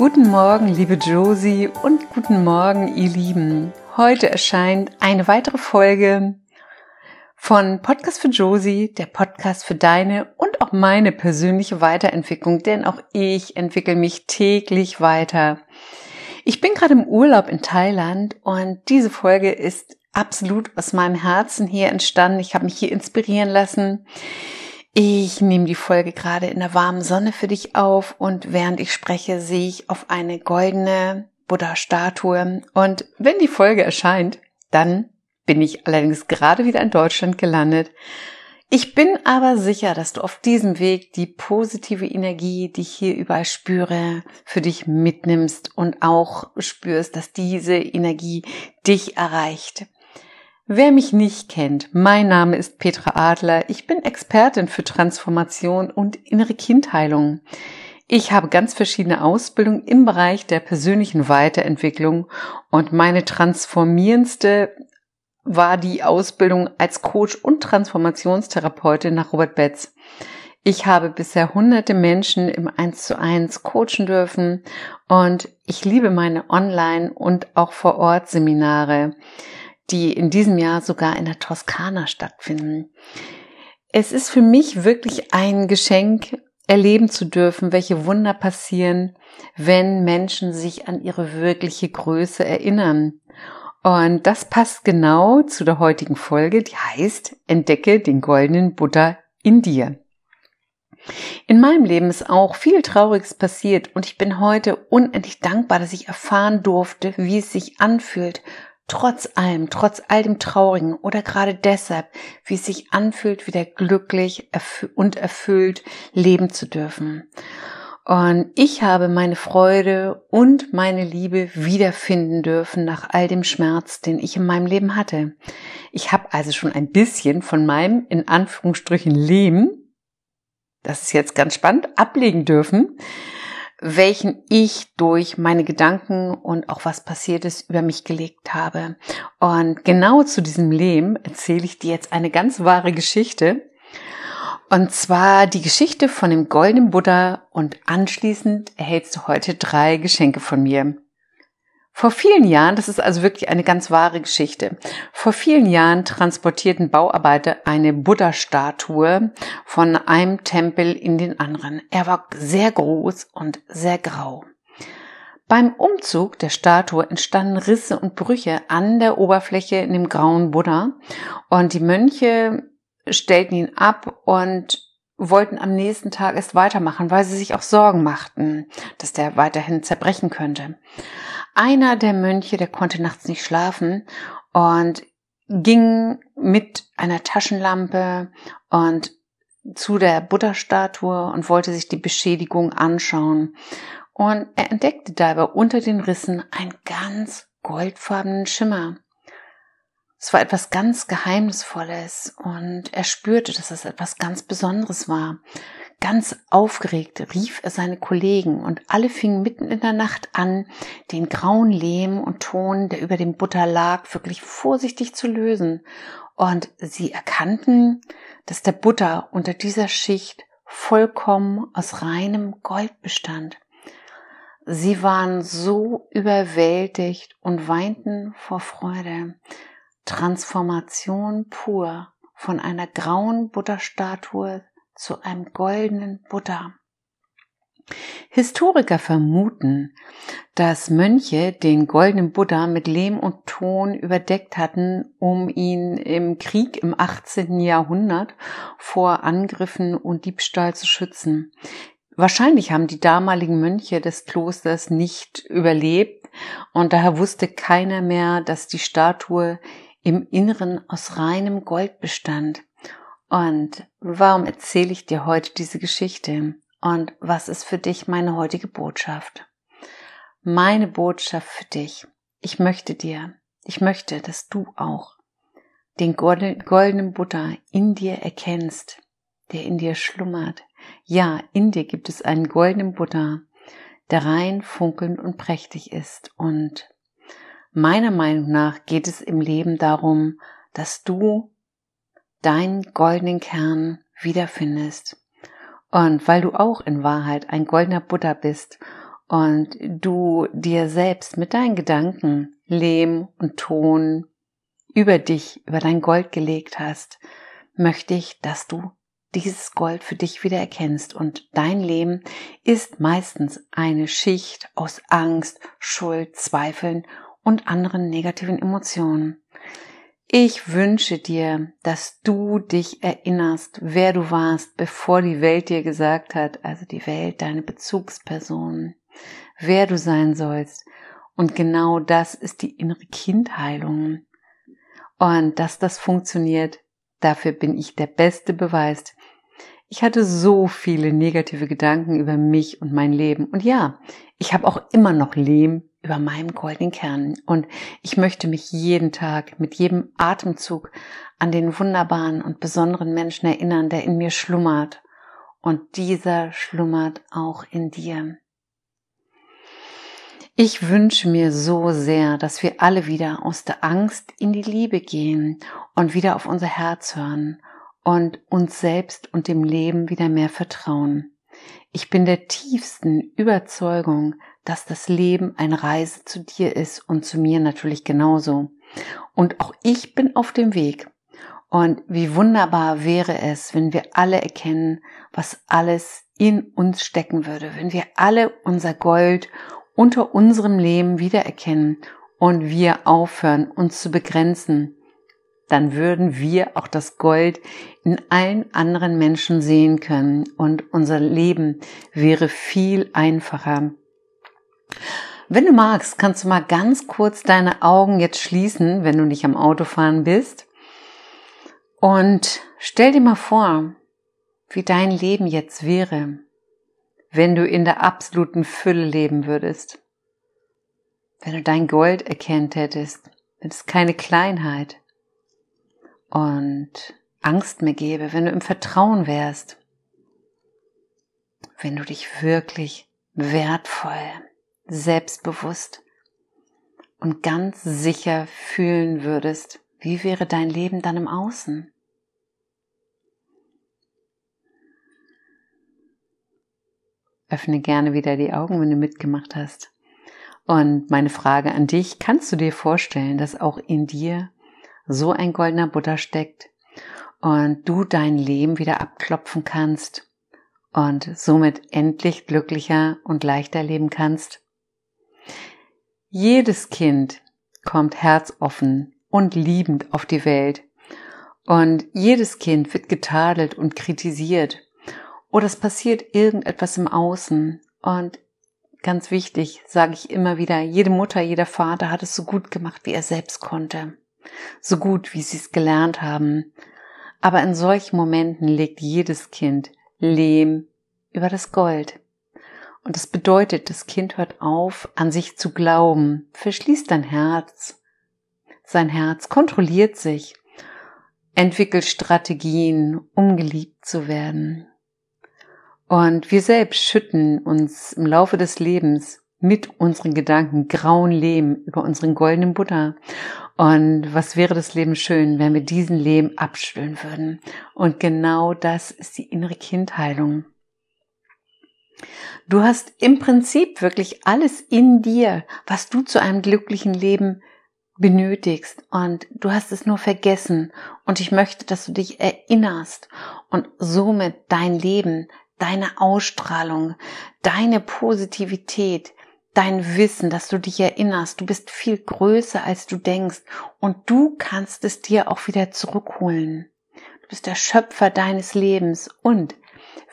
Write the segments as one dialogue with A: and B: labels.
A: Guten Morgen, liebe Josie und guten Morgen, ihr Lieben. Heute erscheint eine weitere Folge von Podcast für Josie, der Podcast für deine und auch meine persönliche Weiterentwicklung, denn auch ich entwickle mich täglich weiter. Ich bin gerade im Urlaub in Thailand und diese Folge ist absolut aus meinem Herzen hier entstanden. Ich habe mich hier inspirieren lassen. Ich nehme die Folge gerade in der warmen Sonne für dich auf und während ich spreche, sehe ich auf eine goldene Buddha-Statue. Und wenn die Folge erscheint, dann bin ich allerdings gerade wieder in Deutschland gelandet. Ich bin aber sicher, dass du auf diesem Weg die positive Energie, die ich hier überall spüre, für dich mitnimmst und auch spürst, dass diese Energie dich erreicht. Wer mich nicht kennt, mein Name ist Petra Adler. Ich bin Expertin für Transformation und innere Kindheilung. Ich habe ganz verschiedene Ausbildungen im Bereich der persönlichen Weiterentwicklung und meine transformierendste war die Ausbildung als Coach und Transformationstherapeutin nach Robert Betz. Ich habe bisher hunderte Menschen im 1 zu 1 coachen dürfen und ich liebe meine Online- und auch vor Ort Seminare die in diesem Jahr sogar in der Toskana stattfinden. Es ist für mich wirklich ein Geschenk, erleben zu dürfen, welche Wunder passieren, wenn Menschen sich an ihre wirkliche Größe erinnern. Und das passt genau zu der heutigen Folge, die heißt Entdecke den goldenen Buddha in dir. In meinem Leben ist auch viel Trauriges passiert und ich bin heute unendlich dankbar, dass ich erfahren durfte, wie es sich anfühlt, trotz allem, trotz all dem Traurigen oder gerade deshalb, wie es sich anfühlt, wieder glücklich und erfüllt leben zu dürfen. Und ich habe meine Freude und meine Liebe wiederfinden dürfen nach all dem Schmerz, den ich in meinem Leben hatte. Ich habe also schon ein bisschen von meinem, in Anführungsstrichen, Leben, das ist jetzt ganz spannend, ablegen dürfen welchen ich durch meine Gedanken und auch was passiert ist über mich gelegt habe. Und genau zu diesem Leben erzähle ich dir jetzt eine ganz wahre Geschichte. Und zwar die Geschichte von dem goldenen Buddha und anschließend erhältst du heute drei Geschenke von mir. Vor vielen Jahren, das ist also wirklich eine ganz wahre Geschichte, vor vielen Jahren transportierten Bauarbeiter eine Buddha-Statue von einem Tempel in den anderen. Er war sehr groß und sehr grau. Beim Umzug der Statue entstanden Risse und Brüche an der Oberfläche in dem grauen Buddha und die Mönche stellten ihn ab und wollten am nächsten Tag erst weitermachen, weil sie sich auch Sorgen machten, dass der weiterhin zerbrechen könnte. Einer der Mönche, der konnte nachts nicht schlafen und ging mit einer Taschenlampe und zu der Buddha-Statue und wollte sich die Beschädigung anschauen. Und er entdeckte dabei unter den Rissen einen ganz goldfarbenen Schimmer. Es war etwas ganz Geheimnisvolles und er spürte, dass es etwas ganz Besonderes war. Ganz aufgeregt rief er seine Kollegen und alle fingen mitten in der Nacht an, den grauen Lehm und Ton, der über dem Butter lag, wirklich vorsichtig zu lösen. Und sie erkannten, dass der Butter unter dieser Schicht vollkommen aus reinem Gold bestand. Sie waren so überwältigt und weinten vor Freude. Transformation pur von einer grauen Buddha-Statue zu einem goldenen Buddha. Historiker vermuten, dass Mönche den goldenen Buddha mit Lehm und Ton überdeckt hatten, um ihn im Krieg im 18. Jahrhundert vor Angriffen und Diebstahl zu schützen. Wahrscheinlich haben die damaligen Mönche des Klosters nicht überlebt und daher wusste keiner mehr, dass die Statue im Inneren aus reinem Gold bestand. Und warum erzähle ich dir heute diese Geschichte? Und was ist für dich meine heutige Botschaft? Meine Botschaft für dich. Ich möchte dir, ich möchte, dass du auch den goldenen Buddha in dir erkennst, der in dir schlummert. Ja, in dir gibt es einen goldenen Buddha, der rein, funkelnd und prächtig ist und Meiner Meinung nach geht es im Leben darum, dass du deinen goldenen Kern wiederfindest. Und weil du auch in Wahrheit ein goldener Buddha bist und du dir selbst mit deinen Gedanken Lehm und Ton über dich, über dein Gold gelegt hast, möchte ich, dass du dieses Gold für dich wieder erkennst und dein Leben ist meistens eine Schicht aus Angst, Schuld, Zweifeln und anderen negativen Emotionen. Ich wünsche dir, dass du dich erinnerst, wer du warst, bevor die Welt dir gesagt hat, also die Welt, deine Bezugsperson, wer du sein sollst. Und genau das ist die innere Kindheilung. Und dass das funktioniert, dafür bin ich der beste Beweis. Ich hatte so viele negative Gedanken über mich und mein Leben. Und ja, ich habe auch immer noch Lehm über meinem goldenen Kern. Und ich möchte mich jeden Tag mit jedem Atemzug an den wunderbaren und besonderen Menschen erinnern, der in mir schlummert. Und dieser schlummert auch in dir. Ich wünsche mir so sehr, dass wir alle wieder aus der Angst in die Liebe gehen und wieder auf unser Herz hören und uns selbst und dem Leben wieder mehr vertrauen. Ich bin der tiefsten Überzeugung, dass das Leben eine Reise zu dir ist und zu mir natürlich genauso. Und auch ich bin auf dem Weg. Und wie wunderbar wäre es, wenn wir alle erkennen, was alles in uns stecken würde, wenn wir alle unser Gold unter unserem Leben wiedererkennen und wir aufhören, uns zu begrenzen, dann würden wir auch das Gold in allen anderen Menschen sehen können und unser Leben wäre viel einfacher. Wenn du magst, kannst du mal ganz kurz deine Augen jetzt schließen, wenn du nicht am Autofahren bist. Und stell dir mal vor, wie dein Leben jetzt wäre, wenn du in der absoluten Fülle leben würdest. Wenn du dein Gold erkennt hättest, wenn es keine Kleinheit und Angst mehr gäbe, wenn du im Vertrauen wärst, wenn du dich wirklich wertvoll, selbstbewusst und ganz sicher fühlen würdest, wie wäre dein Leben dann im Außen? Öffne gerne wieder die Augen, wenn du mitgemacht hast. Und meine Frage an dich, kannst du dir vorstellen, dass auch in dir so ein goldener Buddha steckt und du dein Leben wieder abklopfen kannst und somit endlich glücklicher und leichter leben kannst? Jedes Kind kommt herzoffen und liebend auf die Welt und jedes Kind wird getadelt und kritisiert oder es passiert irgendetwas im Außen und ganz wichtig, sage ich immer wieder, jede Mutter, jeder Vater hat es so gut gemacht, wie er selbst konnte. So gut, wie sie es gelernt haben. Aber in solchen Momenten legt jedes Kind Lehm über das Gold. Und das bedeutet, das Kind hört auf, an sich zu glauben, verschließt dein Herz. Sein Herz kontrolliert sich, entwickelt Strategien, um geliebt zu werden. Und wir selbst schütten uns im Laufe des Lebens mit unseren Gedanken grauen Lehm über unseren goldenen Buddha. Und was wäre das Leben schön, wenn wir diesen Lehm abspülen würden? Und genau das ist die innere Kindheilung. Du hast im Prinzip wirklich alles in dir, was du zu einem glücklichen Leben benötigst. Und du hast es nur vergessen. Und ich möchte, dass du dich erinnerst und somit dein Leben deine Ausstrahlung, deine Positivität, dein Wissen, dass du dich erinnerst, du bist viel größer als du denkst. Und du kannst es dir auch wieder zurückholen. Du bist der Schöpfer deines Lebens. Und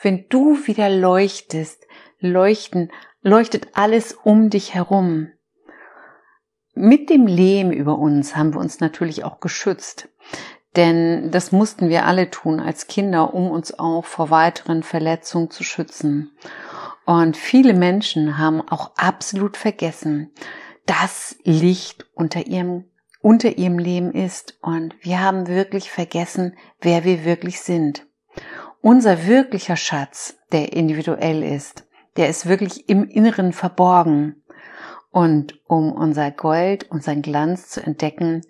A: wenn du wieder leuchtest, leuchten, leuchtet alles um dich herum. Mit dem Lehm über uns haben wir uns natürlich auch geschützt. Denn das mussten wir alle tun als Kinder, um uns auch vor weiteren Verletzungen zu schützen. Und viele Menschen haben auch absolut vergessen, dass Licht unter ihrem, unter ihrem Leben ist. Und wir haben wirklich vergessen, wer wir wirklich sind. Unser wirklicher Schatz, der individuell ist, der ist wirklich im Inneren verborgen. Und um unser Gold, unseren Glanz zu entdecken,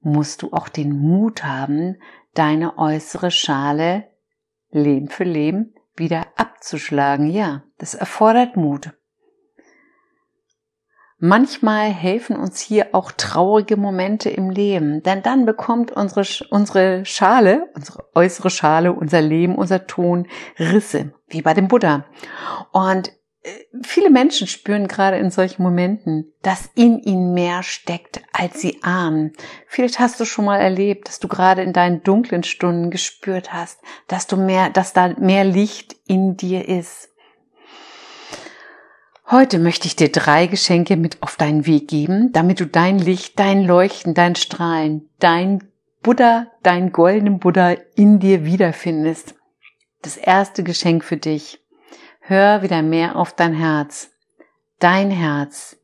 A: musst du auch den Mut haben, deine äußere Schale Leben für Leben wieder abzuschlagen. Ja, das erfordert Mut. Manchmal helfen uns hier auch traurige Momente im Leben, denn dann bekommt unsere, unsere Schale, unsere äußere Schale, unser Leben, unser Ton Risse, wie bei dem Buddha. Und äh, viele Menschen spüren gerade in solchen Momenten, dass in ihnen mehr steckt, als sie ahnen. Vielleicht hast du schon mal erlebt, dass du gerade in deinen dunklen Stunden gespürt hast, dass du mehr, dass da mehr Licht in dir ist. Heute möchte ich dir drei Geschenke mit auf deinen Weg geben, damit du dein Licht, dein Leuchten, dein Strahlen, dein Buddha, dein goldenen Buddha in dir wiederfindest. Das erste Geschenk für dich. Hör wieder mehr auf dein Herz. Dein Herz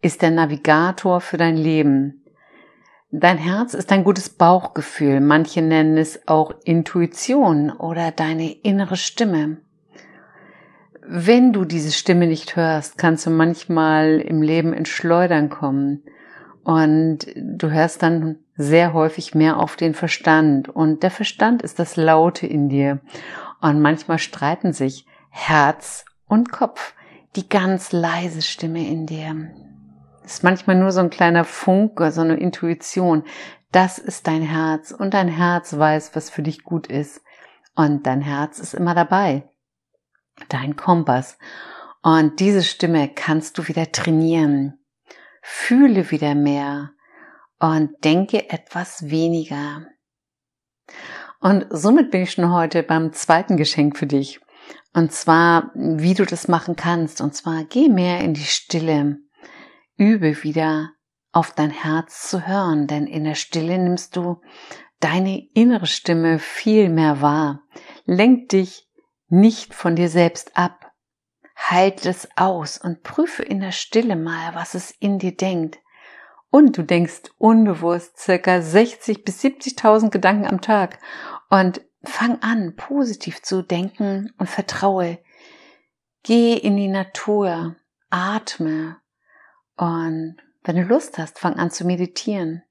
A: ist der Navigator für dein Leben. Dein Herz ist ein gutes Bauchgefühl. Manche nennen es auch Intuition oder deine innere Stimme wenn du diese Stimme nicht hörst, kannst du manchmal im Leben ins Schleudern kommen. Und du hörst dann sehr häufig mehr auf den Verstand. Und der Verstand ist das Laute in dir. Und manchmal streiten sich Herz und Kopf, die ganz leise Stimme in dir. Ist manchmal nur so ein kleiner Funke, so eine Intuition. Das ist dein Herz. Und dein Herz weiß, was für dich gut ist. Und dein Herz ist immer dabei dein Kompass. Und diese Stimme kannst du wieder trainieren. Fühle wieder mehr und denke etwas weniger. Und somit bin ich schon heute beim zweiten Geschenk für dich. Und zwar, wie du das machen kannst. Und zwar, geh mehr in die Stille. Übe wieder auf dein Herz zu hören, denn in der Stille nimmst du deine innere Stimme viel mehr wahr. Lenk dich nicht von dir selbst ab. Halt es aus und prüfe in der Stille mal, was es in dir denkt. Und du denkst unbewusst circa 60 bis 70.000 Gedanken am Tag. Und fang an, positiv zu denken und vertraue. Geh in die Natur, atme. Und wenn du Lust hast, fang an zu meditieren.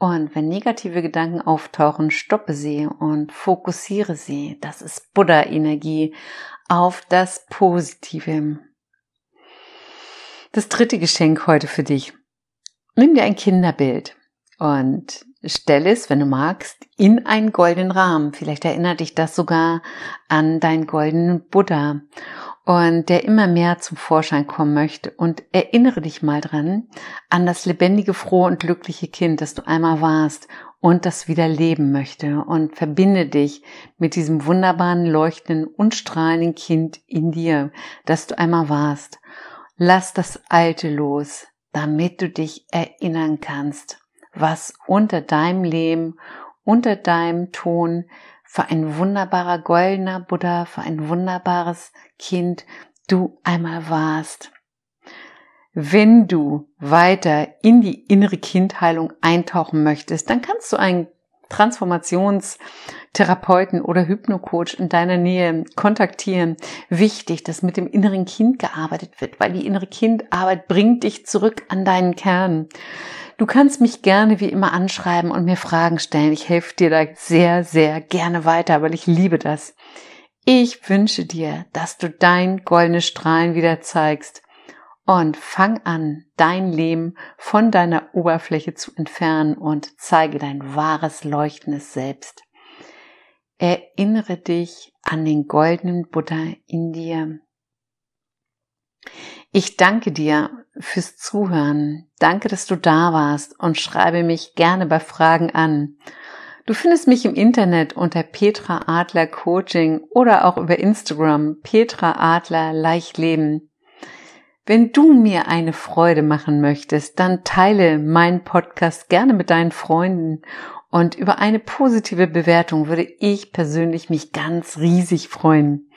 A: Und wenn negative Gedanken auftauchen, stoppe sie und fokussiere sie. Das ist Buddha-Energie auf das Positive. Das dritte Geschenk heute für dich. Nimm dir ein Kinderbild und stelle es, wenn du magst, in einen goldenen Rahmen. Vielleicht erinnert dich das sogar an deinen goldenen Buddha und der immer mehr zum Vorschein kommen möchte. Und erinnere dich mal dran an das lebendige, frohe und glückliche Kind, das du einmal warst und das wieder leben möchte. Und verbinde dich mit diesem wunderbaren, leuchtenden und strahlenden Kind in dir, das du einmal warst. Lass das Alte los, damit du dich erinnern kannst, was unter deinem Leben, unter deinem Ton für ein wunderbarer goldener Buddha, für ein wunderbares Kind du einmal warst. Wenn du weiter in die innere Kindheilung eintauchen möchtest, dann kannst du einen Transformationstherapeuten oder Hypnocoach in deiner Nähe kontaktieren. Wichtig, dass mit dem inneren Kind gearbeitet wird, weil die innere Kindarbeit bringt dich zurück an deinen Kern. Du kannst mich gerne wie immer anschreiben und mir Fragen stellen. Ich helfe dir da sehr, sehr gerne weiter, weil ich liebe das. Ich wünsche dir, dass du dein goldenes Strahlen wieder zeigst und fang an, dein Leben von deiner Oberfläche zu entfernen und zeige dein wahres leuchtendes Selbst. Erinnere dich an den goldenen Buddha in dir. Ich danke dir fürs Zuhören. Danke, dass du da warst und schreibe mich gerne bei Fragen an. Du findest mich im Internet unter Petra Adler Coaching oder auch über Instagram Petra Adler Leicht Leben. Wenn du mir eine Freude machen möchtest, dann teile meinen Podcast gerne mit deinen Freunden und über eine positive Bewertung würde ich persönlich mich ganz riesig freuen.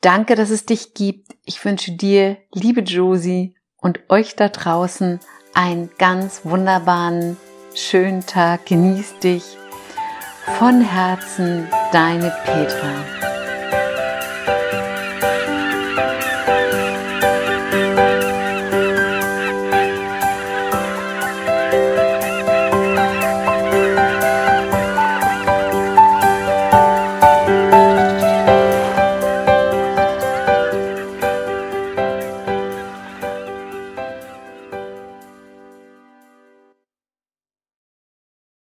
A: Danke, dass es dich gibt. Ich wünsche dir, liebe Josie, und euch da draußen einen ganz wunderbaren, schönen Tag. Genieß dich. Von Herzen, deine Petra.